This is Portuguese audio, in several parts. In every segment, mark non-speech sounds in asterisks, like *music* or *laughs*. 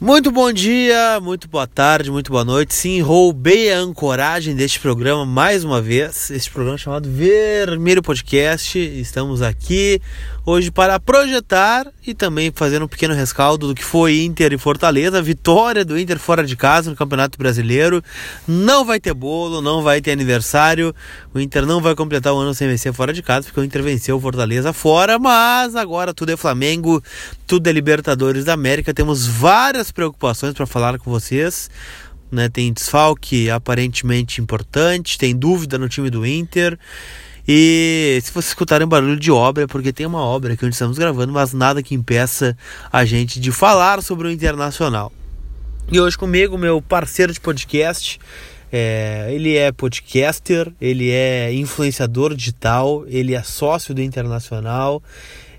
Muito bom dia, muito boa tarde, muito boa noite. Sim, roubei a ancoragem deste programa mais uma vez. Este programa chamado Vermelho Podcast. Estamos aqui hoje para projetar e também fazer um pequeno rescaldo do que foi Inter e Fortaleza. Vitória do Inter fora de casa no Campeonato Brasileiro. Não vai ter bolo, não vai ter aniversário. O Inter não vai completar o ano sem vencer fora de casa, porque o Inter venceu o Fortaleza fora. Mas agora tudo é Flamengo, tudo é Libertadores da América. Temos várias preocupações para falar com vocês. Né, tem desfalque aparentemente importante, tem dúvida no time do Inter. E se vocês escutarem barulho de obra, é porque tem uma obra que onde estamos gravando, mas nada que impeça a gente de falar sobre o Internacional. E hoje comigo, meu parceiro de podcast, é, ele é podcaster, ele é influenciador digital, ele é sócio do Internacional,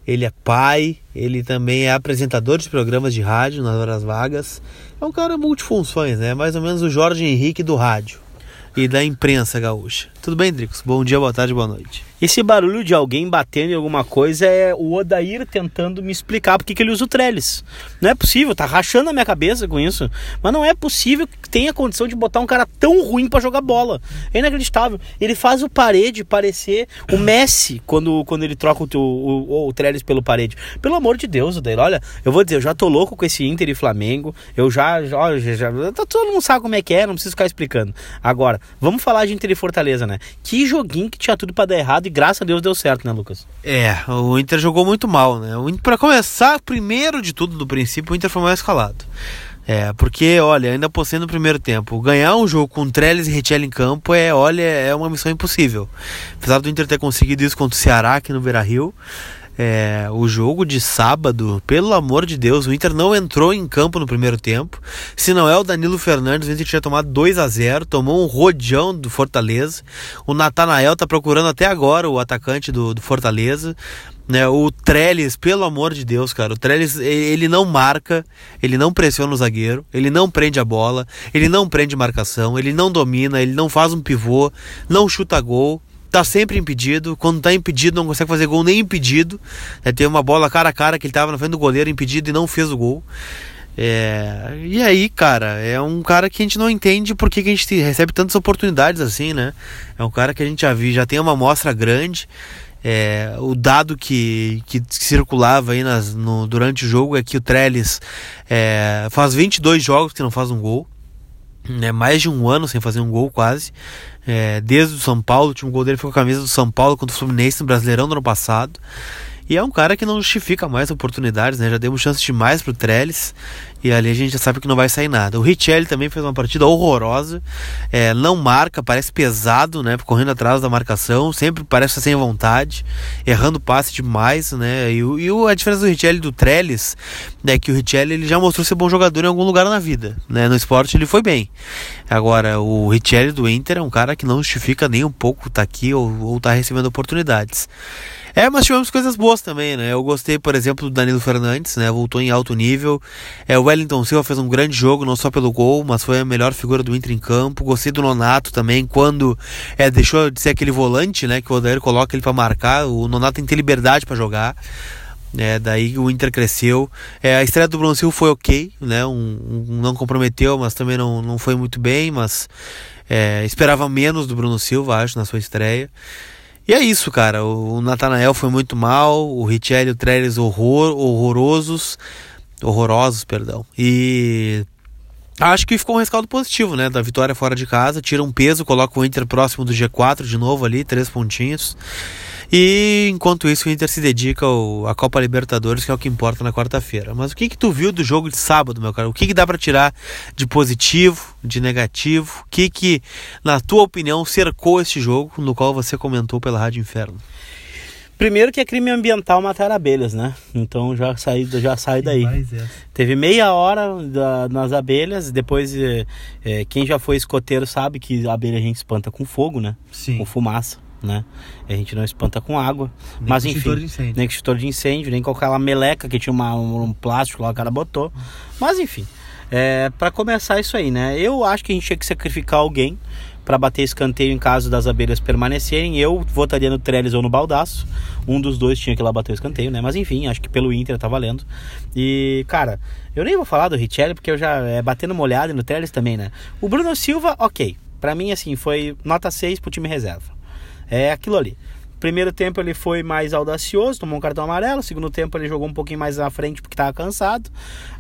ele é pai, ele também é apresentador de programas de rádio nas horas vagas. É um cara multifunções, né? Mais ou menos o Jorge Henrique do rádio e da imprensa gaúcha. Tudo bem, Dricos? Bom dia, boa tarde, boa noite. Esse barulho de alguém batendo em alguma coisa é o Odair tentando me explicar por que ele usa o trellis. Não é possível, tá rachando a minha cabeça com isso. Mas não é possível que tenha condição de botar um cara tão ruim para jogar bola. É inacreditável. Ele faz o parede parecer o Messi quando, quando ele troca o, o, o trellis pelo parede. Pelo amor de Deus, Odair. Olha, eu vou dizer, eu já tô louco com esse Inter e Flamengo. Eu já, já, já, já todo mundo sabe como é que é, não preciso ficar explicando. Agora, vamos falar de Inter e Fortaleza, né? Que joguinho que tinha tudo para dar errado graças a Deus deu certo, né, Lucas? É, o Inter jogou muito mal, né? Para começar, primeiro de tudo, do princípio, o Inter foi mal escalado. É, porque, olha, ainda postei no primeiro tempo, ganhar um jogo com Trellis e Richelli em campo é, olha, é uma missão impossível. Apesar do Inter ter conseguido isso contra o Ceará aqui no Beira-Rio, é, o jogo de sábado, pelo amor de Deus, o Inter não entrou em campo no primeiro tempo. Se não é o Danilo Fernandes, o Inter tinha tomado 2 a 0 tomou um rodeão do Fortaleza. O Natanael tá procurando até agora o atacante do, do Fortaleza. Né, o Trellis, pelo amor de Deus, cara, o Trellis ele não marca, ele não pressiona o zagueiro, ele não prende a bola, ele não prende marcação, ele não domina, ele não faz um pivô, não chuta gol tá sempre impedido. Quando tá impedido, não consegue fazer gol nem impedido. É, tem uma bola cara a cara que ele tava na frente do goleiro impedido e não fez o gol. É, e aí, cara, é um cara que a gente não entende por que, a gente recebe tantas oportunidades assim, né? É um cara que a gente já viu, já tem uma amostra grande. É, o dado que, que circulava aí nas, no, durante o jogo é que o Trellis é, faz 22 jogos que não faz um gol né, mais de um ano sem fazer um gol quase. É, desde o São Paulo, o último gol dele foi com a camisa do São Paulo contra o Fluminense no Brasileirão do ano passado. E é um cara que não justifica mais oportunidades, né? Já demos chance demais pro Trellis. E ali a gente já sabe que não vai sair nada. O Richelli também fez uma partida horrorosa. É, não marca, parece pesado, né? Correndo atrás da marcação. Sempre parece sem vontade. Errando passe demais, né? E, e a diferença do Richelli do Trellis é que o Richelli ele já mostrou ser bom jogador em algum lugar na vida. Né? No esporte ele foi bem. Agora, o Richelli do Inter é um cara que não justifica nem um pouco estar tá aqui ou, ou tá recebendo oportunidades. É, mas tivemos coisas boas também, né? Eu gostei, por exemplo, do Danilo Fernandes, né? Voltou em alto nível. É, o Wellington Silva fez um grande jogo, não só pelo gol, mas foi a melhor figura do Inter em campo. Gostei do Nonato também, quando é, deixou de ser aquele volante, né? Que o Odair coloca ele para marcar. O Nonato tem que ter liberdade para jogar. É, daí o Inter cresceu. É, a estreia do Bruno Silva foi ok, né? Um, um, não comprometeu, mas também não, não foi muito bem. Mas é, esperava menos do Bruno Silva, acho, na sua estreia. E é isso, cara. O Natanael foi muito mal, o Richelli e o Trellis horror, horrorosos. Horrorosos, perdão. E acho que ficou um rescaldo positivo, né? Da vitória fora de casa. Tira um peso, coloca o Inter próximo do G4 de novo ali, três pontinhos. E enquanto isso, o Inter se dedica ao, à Copa Libertadores, que é o que importa na quarta-feira. Mas o que que tu viu do jogo de sábado, meu cara? O que que dá para tirar de positivo, de negativo? O que que, na tua opinião, cercou este jogo, no qual você comentou pela Rádio Inferno? Primeiro que é crime ambiental matar abelhas, né? Então já saí, já sai daí. Teve meia hora da, nas abelhas, depois é, é, quem já foi escoteiro sabe que a abelha a gente espanta com fogo, né? Sim. Com fumaça né? A gente não espanta com água. Nem mas enfim, extintor de incêndio. nem extintor de incêndio, nem com aquela meleca que tinha uma, um plástico lá, o cara botou. Mas enfim, é, para começar isso aí, né? Eu acho que a gente tinha que sacrificar alguém para bater escanteio em caso das abelhas permanecerem. Eu votaria no Trellis ou no Baldaço. Um dos dois tinha que ir lá bater o escanteio, né? Mas enfim, acho que pelo Inter tá valendo. E, cara, eu nem vou falar do Richelli porque eu já é batendo molhado e no Trellis também, né? O Bruno Silva, ok. Para mim, assim, foi nota 6 pro time reserva. É aquilo ali. Primeiro tempo ele foi mais audacioso, tomou um cartão amarelo. Segundo tempo ele jogou um pouquinho mais à frente porque estava cansado.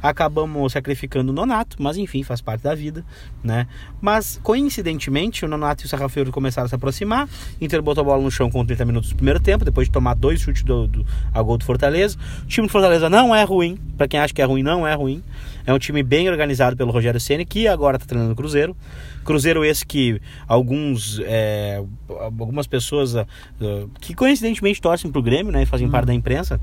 Acabamos sacrificando o Nonato, mas enfim, faz parte da vida, né? Mas coincidentemente o Nonato e o Sarrafiori começaram a se aproximar. Inter botou a bola no chão com 30 minutos do primeiro tempo, depois de tomar dois chutes do, do, a gol do Fortaleza. O time do Fortaleza não é ruim, para quem acha que é ruim, não é ruim. É um time bem organizado pelo Rogério Ceni que agora está treinando o Cruzeiro. Cruzeiro esse que alguns é, algumas pessoas uh, que coincidentemente torcem pro Grêmio, né, e fazem hum. parte da imprensa.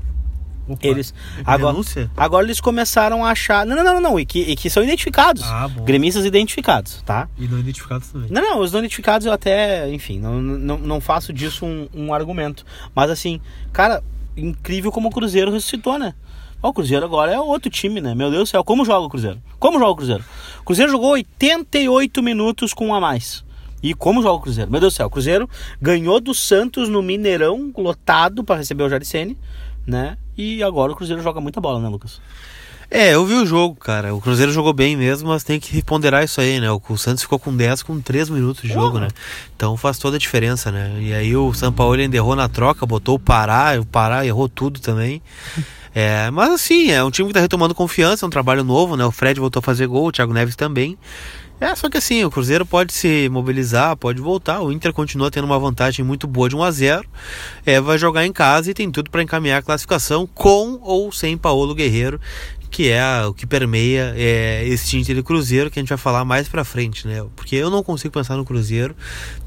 Opa, eles agora, agora eles começaram a achar. Não, não, não, não, e que, e que são identificados. Ah, gremistas identificados, tá? E não identificados também. Não, não, os não identificados eu até, enfim, não, não, não faço disso um, um argumento. Mas assim, cara, incrível como o Cruzeiro ressuscitou, né? O Cruzeiro agora é outro time, né? Meu Deus do céu, como joga o Cruzeiro? Como joga o Cruzeiro? O Cruzeiro jogou 88 minutos com um a mais. E como joga o Cruzeiro? Meu Deus do céu, o Cruzeiro ganhou do Santos no Mineirão, lotado para receber o Jaricene, né? E agora o Cruzeiro joga muita bola, né, Lucas? É, eu vi o jogo, cara. O Cruzeiro jogou bem mesmo, mas tem que ponderar isso aí, né? O Santos ficou com 10 com 3 minutos de jogo, uhum. né? Então faz toda a diferença, né? E aí o São Paulo ainda errou na troca, botou o Pará, o Pará errou tudo também. *laughs* É, mas assim, é um time que está retomando confiança, é um trabalho novo, né? O Fred voltou a fazer gol, o Thiago Neves também. É, só que assim, o Cruzeiro pode se mobilizar, pode voltar. O Inter continua tendo uma vantagem muito boa de 1 a 0 é, Vai jogar em casa e tem tudo para encaminhar a classificação com ou sem Paulo Guerreiro, que é o que permeia é, esse Inter e Cruzeiro que a gente vai falar mais pra frente, né? Porque eu não consigo pensar no Cruzeiro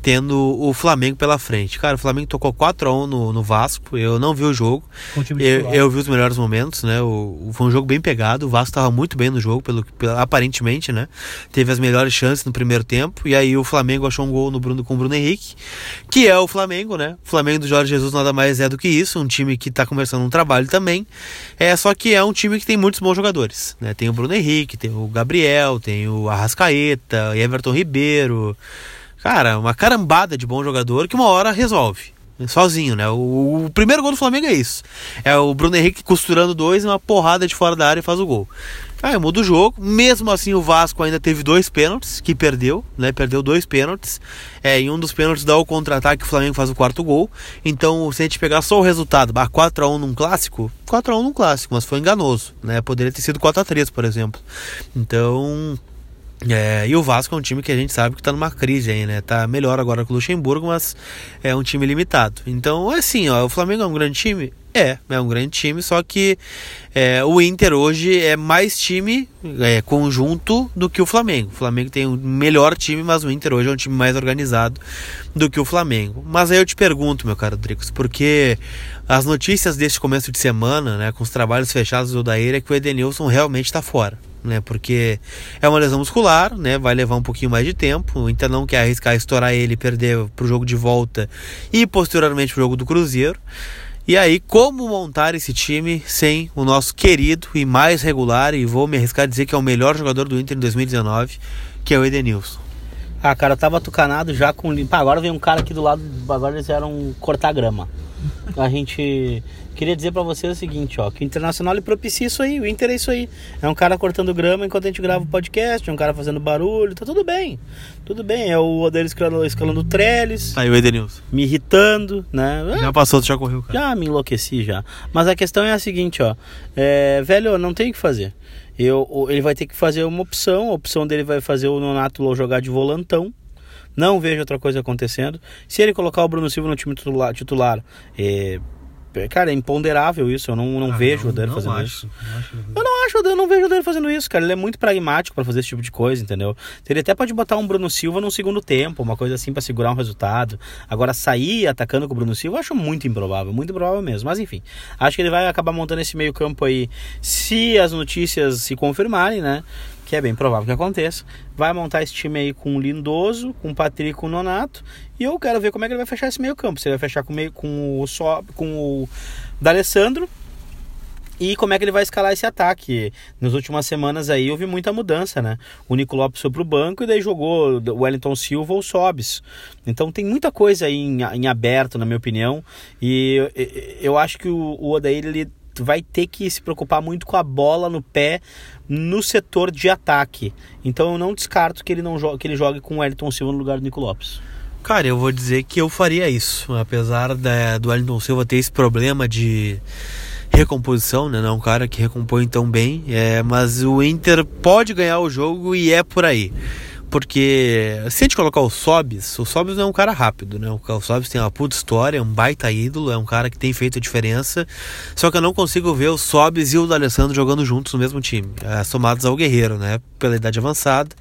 tendo o Flamengo pela frente. Cara, o Flamengo tocou 4x1 no, no Vasco, eu não vi o jogo. Eu, eu, vi os melhores momentos, né? O, foi um jogo bem pegado, o Vasco estava muito bem no jogo, pelo, pelo, aparentemente, né? Teve as melhores chances no primeiro tempo, e aí o Flamengo achou um gol no Bruno, com o Bruno Henrique, que é o Flamengo, né? O Flamengo do Jorge Jesus nada mais é do que isso, um time que está começando um trabalho também. É só que é um time que tem muitos bons jogadores, né? Tem o Bruno Henrique, tem o Gabriel, tem o Arrascaeta, Everton Ribeiro. Cara, uma carambada de bom jogador que uma hora resolve. Sozinho, né? O, o, primeiro gol do Flamengo é isso. É o Bruno Henrique costurando dois, uma porrada de fora da área e faz o gol. Aí muda o jogo. Mesmo assim, o Vasco ainda teve dois pênaltis que perdeu, né? Perdeu dois pênaltis. É, em um dos pênaltis dá o contra-ataque, o Flamengo faz o quarto gol. Então, se a gente pegar só o resultado, 4x1 num clássico, 4x1 num clássico, mas foi enganoso, né? Poderia ter sido 4x3, por exemplo. Então, é, e o Vasco é um time que a gente sabe que está numa crise aí, né? Tá melhor agora com o Luxemburgo, mas é um time limitado. Então, assim, ó, o Flamengo é um grande time? É, é um grande time, só que é, o Inter hoje é mais time é, conjunto do que o Flamengo. O Flamengo tem um melhor time, mas o Inter hoje é um time mais organizado do que o Flamengo. Mas aí eu te pergunto, meu caro Dricos, porque as notícias deste começo de semana, né, com os trabalhos fechados do Odair, é que o Edenilson realmente está fora né? Porque é uma lesão muscular, né? Vai levar um pouquinho mais de tempo. O Inter não quer arriscar estourar ele e perder pro jogo de volta e posteriormente pro jogo do Cruzeiro. E aí, como montar esse time sem o nosso querido e mais regular, e vou me arriscar a dizer que é o melhor jogador do Inter em 2019, que é o Edenilson. Ah, cara, eu tava tucanado já com. Pá, agora vem um cara aqui do lado, agora eles eram cortar grama. A gente queria dizer para vocês o seguinte, ó, que o Internacional ele propicia isso aí, o Inter é isso aí. É um cara cortando grama enquanto a gente grava o podcast, é um cara fazendo barulho, tá tudo bem. Tudo bem, é o Odeiro escalando, escalando trellis. Aí o Edenilson. Me irritando, né? Já passou, já correu, cara. Já me enlouqueci já. Mas a questão é a seguinte, ó. É, velho, não tem o que fazer. Eu, ele vai ter que fazer uma opção, a opção dele vai fazer o Nonato jogar de volantão, não vejo outra coisa acontecendo. Se ele colocar o Bruno Silva no time titular, titular é, Cara, é imponderável isso. Eu não, não ah, vejo não, o Dani fazendo acho, isso. Não acho eu não acho, eu não vejo o Dani fazendo isso, cara. Ele é muito pragmático para fazer esse tipo de coisa, entendeu? Ele até pode botar um Bruno Silva no segundo tempo, uma coisa assim para segurar um resultado. Agora, sair atacando com o Bruno Silva, eu acho muito improvável, muito improvável mesmo. Mas enfim, acho que ele vai acabar montando esse meio-campo aí, se as notícias se confirmarem, né? Que é bem provável que aconteça, vai montar esse time aí com o Lindoso, com o Patrick, com o Nonato, e eu quero ver como é que ele vai fechar esse meio campo. Se ele vai fechar com, meio, com o só com o D'Alessandro e como é que ele vai escalar esse ataque. Nas últimas semanas aí houve muita mudança, né? O Nico Lopes foi pro banco e daí jogou o Wellington Silva ou Sobis. Então tem muita coisa aí em, em aberto, na minha opinião. E eu, eu acho que o, o Odair, ele vai ter que se preocupar muito com a bola no pé no setor de ataque. Então eu não descarto que ele não jogue, que ele jogue com o Wellington Silva no lugar do Nico Lopes. Cara, eu vou dizer que eu faria isso, apesar da, do Wellington Silva ter esse problema de recomposição, né? Não é um cara que recompõe tão bem, é, mas o Inter pode ganhar o jogo e é por aí. Porque se a gente colocar o Sobis, o Sobis não é um cara rápido, né? O Sobis tem uma puta história, é um baita ídolo, é um cara que tem feito a diferença. Só que eu não consigo ver o Sobis e o D'Alessandro jogando juntos no mesmo time, é, somados ao Guerreiro, né? Pela idade avançada,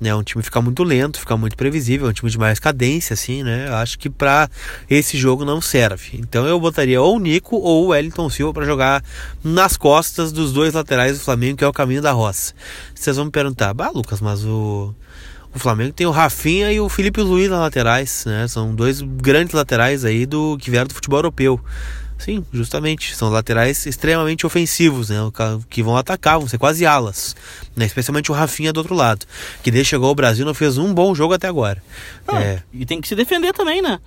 né? Um time fica muito lento, fica muito previsível, é um time de mais cadência, assim, né? Eu acho que para esse jogo não serve. Então eu botaria ou o Nico ou o Wellington Silva para jogar nas costas dos dois laterais do Flamengo, que é o caminho da roça. Vocês vão me perguntar, bah, Lucas, mas o o Flamengo tem o Rafinha e o Felipe Luiz na laterais, né? São dois grandes laterais aí do que vieram do futebol europeu. Sim, justamente. São laterais extremamente ofensivos, né? Que vão atacar, vão ser quase alas. Né? Especialmente o Rafinha do outro lado. Que desde chegou ao Brasil não fez um bom jogo até agora. Ah, é. E tem que se defender também, né?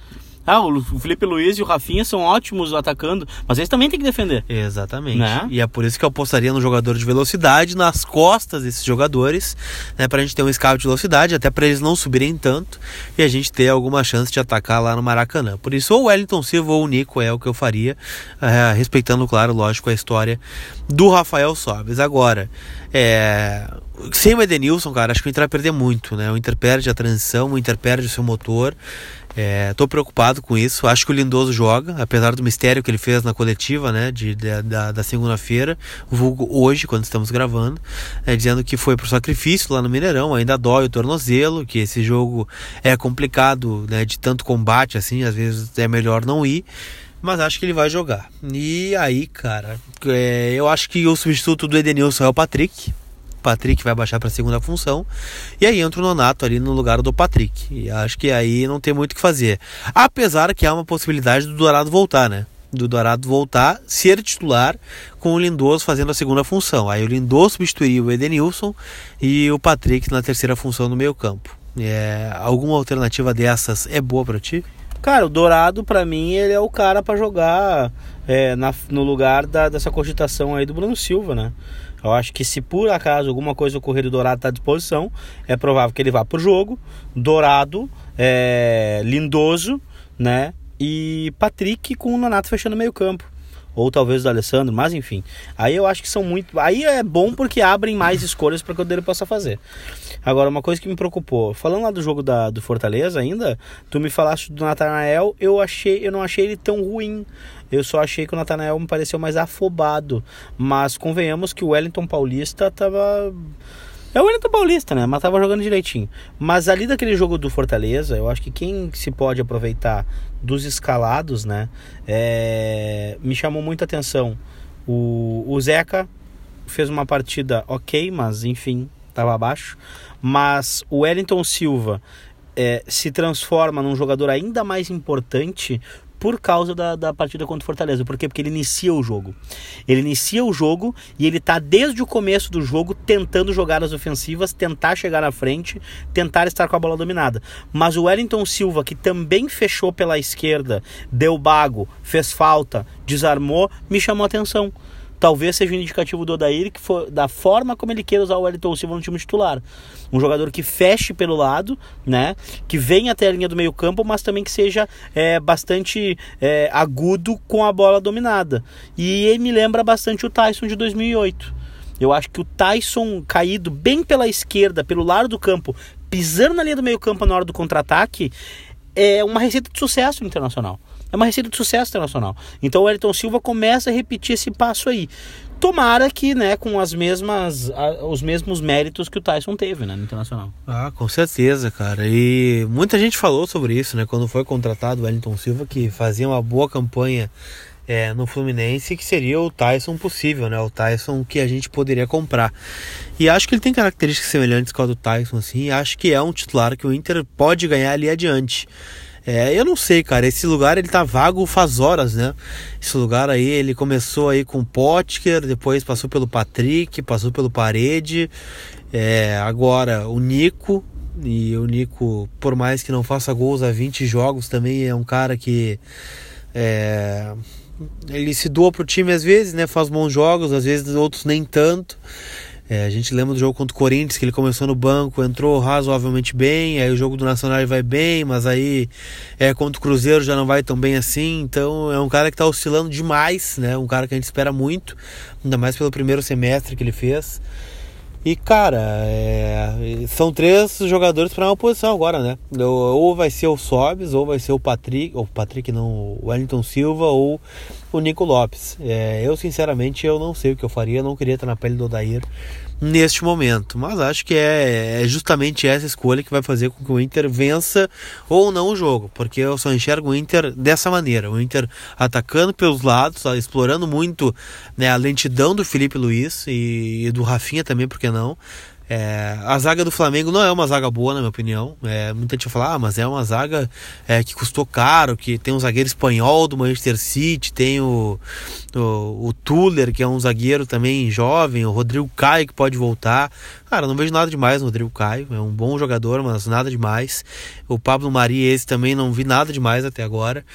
Ah, o Felipe Luiz e o Rafinha são ótimos atacando, mas eles também têm que defender. Exatamente. Né? E é por isso que eu apostaria no jogador de velocidade, nas costas desses jogadores, né, pra gente ter um escape de velocidade, até para eles não subirem tanto e a gente ter alguma chance de atacar lá no Maracanã. Por isso, ou o Wellington Silva ou o Nico é o que eu faria, é, respeitando, claro, lógico, a história do Rafael Sobes. Agora, é, sem o Edenilson, cara, acho que o Inter vai perder muito, né? O Inter perde a transição, o Inter perde o seu motor. Estou é, preocupado com isso. Acho que o Lindoso joga, apesar do mistério que ele fez na coletiva né, de, de da, da segunda-feira, vulgo hoje, quando estamos gravando, é, dizendo que foi por sacrifício lá no Mineirão, ainda dói o tornozelo, que esse jogo é complicado né, de tanto combate, assim, às vezes é melhor não ir. Mas acho que ele vai jogar. E aí, cara, é, eu acho que o substituto do Edenilson é o Patrick. Patrick vai baixar para a segunda função. E aí entra o Nonato ali no lugar do Patrick. E acho que aí não tem muito o que fazer. Apesar que há uma possibilidade do Dourado voltar, né? Do Dourado voltar, ser titular, com o Lindoso fazendo a segunda função. Aí o Lindoso substituiria o Edenilson e o Patrick na terceira função no meio campo. É, alguma alternativa dessas é boa para ti? Cara, o Dourado, para mim, ele é o cara para jogar é, na, no lugar da, dessa cogitação aí do Bruno Silva, né? Eu acho que se por acaso alguma coisa ocorrer e o Dourado está à disposição, é provável que ele vá para o jogo. Dourado, é, Lindoso, né? E Patrick com o Nonato fechando meio campo. Ou talvez o Alessandro, mas enfim. Aí eu acho que são muito. Aí é bom porque abrem mais escolhas para que o dele possa fazer. Agora, uma coisa que me preocupou, falando lá do jogo da, do Fortaleza ainda, tu me falaste do Natanael, eu achei, eu não achei ele tão ruim. Eu só achei que o Natanael me pareceu mais afobado. Mas convenhamos que o Wellington Paulista tava. É o Wellington Paulista, né? Mas tava jogando direitinho. Mas ali daquele jogo do Fortaleza, eu acho que quem se pode aproveitar dos escalados, né? É... Me chamou muita atenção. O, o Zeca fez uma partida ok, mas enfim, estava abaixo. Mas o Wellington Silva é, se transforma num jogador ainda mais importante por causa da, da partida contra o Fortaleza. Por quê? Porque ele inicia o jogo. Ele inicia o jogo e ele tá desde o começo do jogo tentando jogadas ofensivas, tentar chegar na frente, tentar estar com a bola dominada. Mas o Wellington Silva, que também fechou pela esquerda, deu bago, fez falta, desarmou, me chamou a atenção talvez seja um indicativo do Odair que for, da forma como ele quer usar o Wellington Silva no time titular. Um jogador que feche pelo lado, né? Que venha até a linha do meio campo, mas também que seja é, bastante é, agudo com a bola dominada. E ele me lembra bastante o Tyson de 2008. Eu acho que o Tyson caído bem pela esquerda, pelo lado do campo, pisando na linha do meio campo na hora do contra-ataque, é uma receita de sucesso internacional. É uma receita de sucesso internacional. Então o Elton Silva começa a repetir esse passo aí. Tomara que, né, com as mesmas, os mesmos méritos que o Tyson teve, né, no Internacional. Ah, com certeza, cara. E muita gente falou sobre isso, né, quando foi contratado o Wellington Silva, que fazia uma boa campanha é, no Fluminense, que seria o Tyson possível, né, o Tyson que a gente poderia comprar. E acho que ele tem características semelhantes com a do Tyson, assim, acho que é um titular que o Inter pode ganhar ali adiante. É, eu não sei, cara. Esse lugar ele tá vago faz horas, né? Esse lugar aí, ele começou aí com o Potker, depois passou pelo Patrick, passou pelo Parede. É, agora o Nico. E o Nico, por mais que não faça gols há 20 jogos, também é um cara que. É, ele se doa pro time às vezes, né? Faz bons jogos, às vezes outros nem tanto. É, a gente lembra do jogo contra o Corinthians, que ele começou no banco, entrou razoavelmente bem, aí o jogo do Nacional vai bem, mas aí é, contra o Cruzeiro já não vai tão bem assim, então é um cara que está oscilando demais, né? Um cara que a gente espera muito, ainda mais pelo primeiro semestre que ele fez. E cara, é, são três jogadores para uma posição agora, né? Ou vai ser o Sobes, ou vai ser o Patrick, ou Patrick não, o Wellington Silva, ou o Nico Lopes. É, eu sinceramente eu não sei o que eu faria, não queria estar na pele do Odair neste momento. Mas acho que é, é, justamente essa escolha que vai fazer com que o Inter vença ou não o jogo, porque eu só enxergo o Inter dessa maneira: o Inter atacando pelos lados, explorando muito né, a lentidão do Felipe Luiz e, e do Rafinha também, porque não? É, a zaga do Flamengo não é uma zaga boa, na minha opinião. É, muita gente fala, ah, mas é uma zaga é, que custou caro, que tem um zagueiro espanhol do Manchester City, tem o, o, o Tuller, que é um zagueiro também jovem, o Rodrigo Caio, que pode voltar. Cara, não vejo nada demais no Rodrigo Caio, é um bom jogador, mas nada demais. O Pablo Mari, esse também não vi nada demais até agora.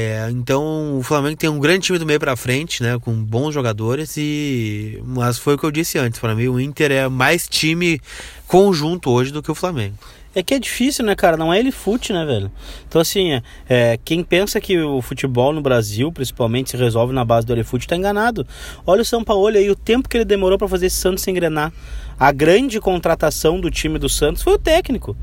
É, então o Flamengo tem um grande time do meio para frente, né, com bons jogadores e mas foi o que eu disse antes, para mim o Inter é mais time conjunto hoje do que o Flamengo. É que é difícil, né, cara? Não é ele fute, né, velho? Então, assim, é, é, quem pensa que o futebol no Brasil, principalmente, se resolve na base do Elefute, tá enganado. Olha o São Paulo aí, o tempo que ele demorou para fazer esse Santos engrenar. A grande contratação do time do Santos foi o técnico.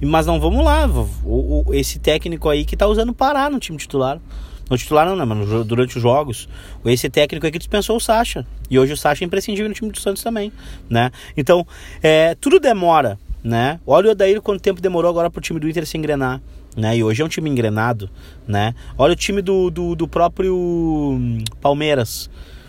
Mas não vamos lá, o, o, esse técnico aí que tá usando Pará no time titular. No titular não, né, mas durante os jogos. Esse técnico aqui dispensou o Sacha. E hoje o Sacha é imprescindível no time do Santos também, né? Então, é, tudo demora, né? Olha o Odair quanto tempo demorou agora pro time do Inter se engrenar. Né? E hoje é um time engrenado, né? Olha o time do, do, do próprio hum, Palmeiras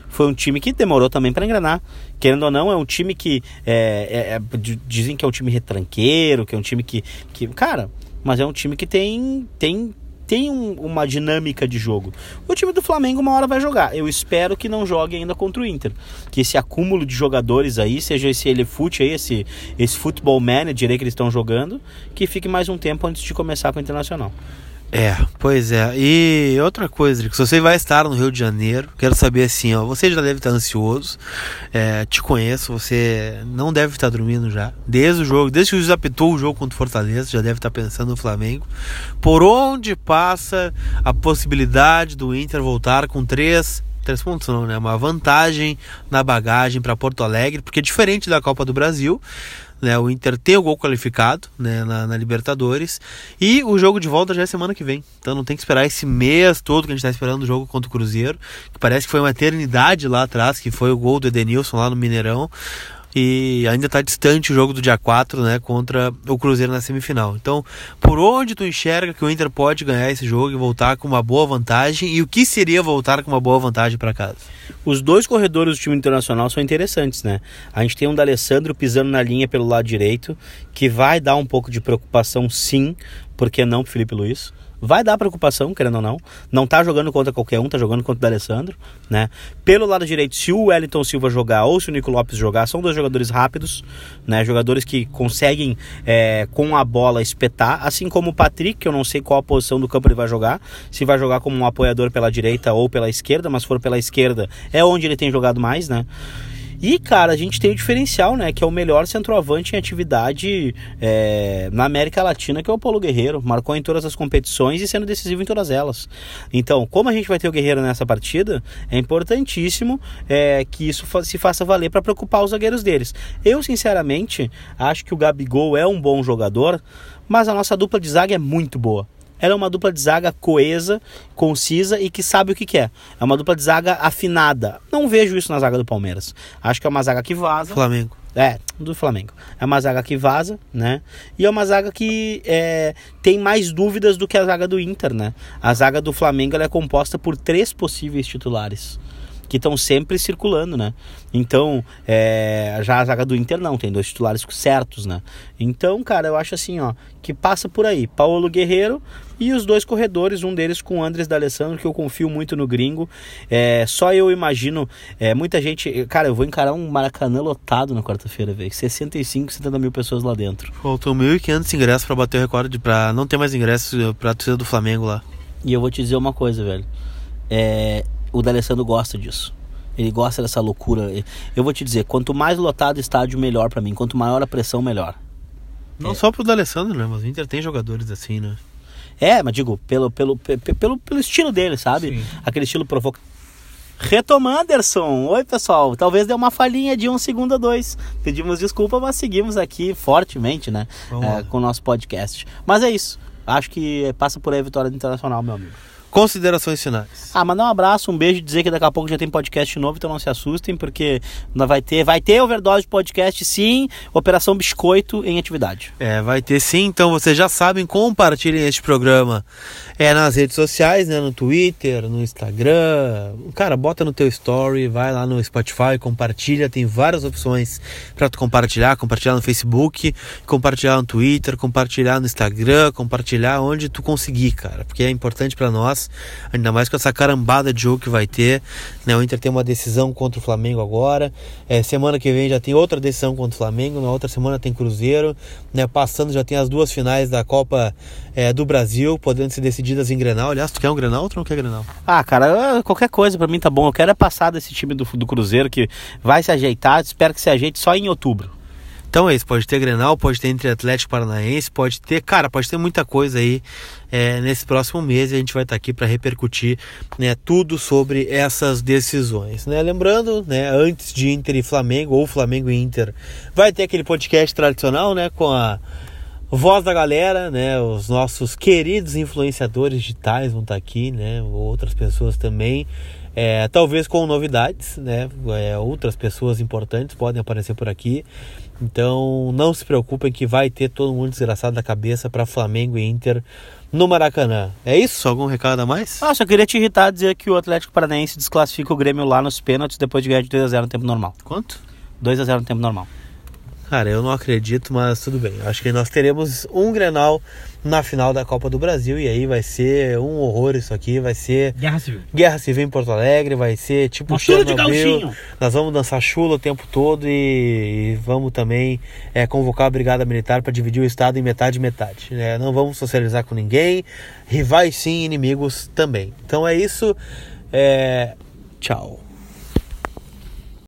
foi um time que demorou também para engrenar. Querendo ou não, é um time que é, é, é, dizem que é um time retranqueiro, que é um time que, que. Cara, mas é um time que tem. tem tem um, uma dinâmica de jogo. O time do Flamengo uma hora vai jogar. Eu espero que não jogue ainda contra o Inter. Que esse acúmulo de jogadores aí, seja esse elefute aí, esse, esse futebol manager aí que eles estão jogando, que fique mais um tempo antes de começar com o Internacional. É, pois é. E outra coisa, se você vai estar no Rio de Janeiro, quero saber assim, ó, você já deve estar ansioso, é, te conheço, você não deve estar dormindo já, desde o jogo, desde que o apitou o jogo contra o Fortaleza, já deve estar pensando no Flamengo, por onde passa a possibilidade do Inter voltar com três três pontos não, né? Uma vantagem na bagagem para Porto Alegre, porque diferente da Copa do Brasil, né? O Inter tem o gol qualificado né? na, na, Libertadores e o jogo de volta já é semana que vem. Então não tem que esperar esse mês todo que a gente está esperando o jogo contra o Cruzeiro, que parece que foi uma eternidade lá atrás, que foi o gol do Edenilson lá no Mineirão e ainda está distante o jogo do dia 4, né, contra o Cruzeiro na semifinal. Então, por onde tu enxerga que o Inter pode ganhar esse jogo e voltar com uma boa vantagem e o que seria voltar com uma boa vantagem para casa? Os dois corredores do time internacional são interessantes, né? A gente tem um da Alessandro pisando na linha pelo lado direito, que vai dar um pouco de preocupação sim, porque não Felipe Luiz vai dar preocupação, querendo ou não. Não tá jogando contra qualquer um, tá jogando contra o D'Alessandro, né? Pelo lado direito, se o Wellington Silva jogar ou se o Nico Lopes jogar, são dois jogadores rápidos, né? Jogadores que conseguem é, com a bola espetar, assim como o Patrick, que eu não sei qual a posição do campo ele vai jogar, se vai jogar como um apoiador pela direita ou pela esquerda, mas se for pela esquerda é onde ele tem jogado mais, né? E, cara, a gente tem o diferencial, né? Que é o melhor centroavante em atividade é, na América Latina, que é o Paulo Guerreiro. Marcou em todas as competições e sendo decisivo em todas elas. Então, como a gente vai ter o Guerreiro nessa partida, é importantíssimo é, que isso se faça valer para preocupar os zagueiros deles. Eu, sinceramente, acho que o Gabigol é um bom jogador, mas a nossa dupla de zaga é muito boa ela é uma dupla de zaga coesa, concisa e que sabe o que quer. É uma dupla de zaga afinada. Não vejo isso na zaga do Palmeiras. Acho que é uma zaga que vaza. Flamengo. É, do Flamengo. É uma zaga que vaza, né? E é uma zaga que é, tem mais dúvidas do que a zaga do Inter, né? A zaga do Flamengo é composta por três possíveis titulares. Que estão sempre circulando, né? Então, é, já a zaga do Inter não, tem dois titulares certos, né? Então, cara, eu acho assim, ó, que passa por aí. Paulo Guerreiro e os dois corredores, um deles com o Andres D'Alessandro, que eu confio muito no gringo. É, só eu imagino, é, muita gente. Cara, eu vou encarar um Maracanã lotado na quarta-feira, velho. 65, 70 mil pessoas lá dentro. Faltam 1.500 ingressos para bater o recorde, para não ter mais ingressos pra torcida do Flamengo lá. E eu vou te dizer uma coisa, velho. É, o D'Alessandro gosta disso. Ele gosta dessa loucura. Eu vou te dizer, quanto mais lotado o estádio, melhor para mim. Quanto maior a pressão, melhor. Não é. só pro D'Alessandro, né? Mas o Inter tem jogadores assim, né? É, mas digo, pelo, pelo, pelo, pelo estilo dele, sabe? Sim. Aquele estilo provoca. Retomando, Anderson. Oi, pessoal. Talvez deu uma falhinha de um segundo a dois. Pedimos desculpa, mas seguimos aqui fortemente, né? É, com o nosso podcast. Mas é isso. Acho que passa por aí a vitória do Internacional, meu amigo. Considerações finais. Ah, mandar um abraço, um beijo, dizer que daqui a pouco já tem podcast novo, então não se assustem, porque vai ter, vai ter overdose de podcast sim, Operação Biscoito em atividade. É, vai ter sim, então vocês já sabem, compartilhem este programa é, nas redes sociais, né, no Twitter, no Instagram. Cara, bota no teu story, vai lá no Spotify, compartilha, tem várias opções para tu compartilhar, compartilhar no Facebook, compartilhar no Twitter, compartilhar no Instagram, compartilhar onde tu conseguir, cara, porque é importante para nós ainda mais com essa carambada de jogo que vai ter. Né? O Inter tem uma decisão contra o Flamengo agora. É, semana que vem já tem outra decisão contra o Flamengo. Na outra semana tem Cruzeiro. Né? Passando já tem as duas finais da Copa é, do Brasil, podendo ser decididas em Grenal. Aliás, tu quer um Grenal ou tu não quer Grenal? Ah, cara, qualquer coisa para mim tá bom. Eu quero é passar desse time do, do Cruzeiro que vai se ajeitar. Espero que se ajeite só em outubro. Então é isso, pode ter Grenal, pode ter entre Atlético Paranaense, pode ter, cara, pode ter muita coisa aí é, nesse próximo mês e a gente vai estar aqui para repercutir né, tudo sobre essas decisões. Né? Lembrando, né, antes de Inter e Flamengo, ou Flamengo e Inter, vai ter aquele podcast tradicional né, com a voz da galera, né, os nossos queridos influenciadores digitais vão estar aqui, né, outras pessoas também. É, talvez com novidades, né? É, outras pessoas importantes podem aparecer por aqui. Então não se preocupem que vai ter todo mundo desgraçado da cabeça para Flamengo e Inter no Maracanã. É isso? Algum recado a mais? Ah, só queria te irritar dizer que o Atlético Paranaense desclassifica o Grêmio lá nos pênaltis depois de ganhar de 2x0 no tempo normal. Quanto? 2x0 no tempo normal. Cara, eu não acredito, mas tudo bem. Acho que nós teremos um Grenal na final da Copa do Brasil e aí vai ser um horror isso aqui, vai ser Guerra Civil. Guerra Civil em Porto Alegre, vai ser tipo Uma Chernobyl. Nós vamos dançar chula o tempo todo e, e vamos também é, convocar a Brigada Militar para dividir o estado em metade metade. Né? Não vamos socializar com ninguém, rivais sim, inimigos também. Então é isso. É... Tchau.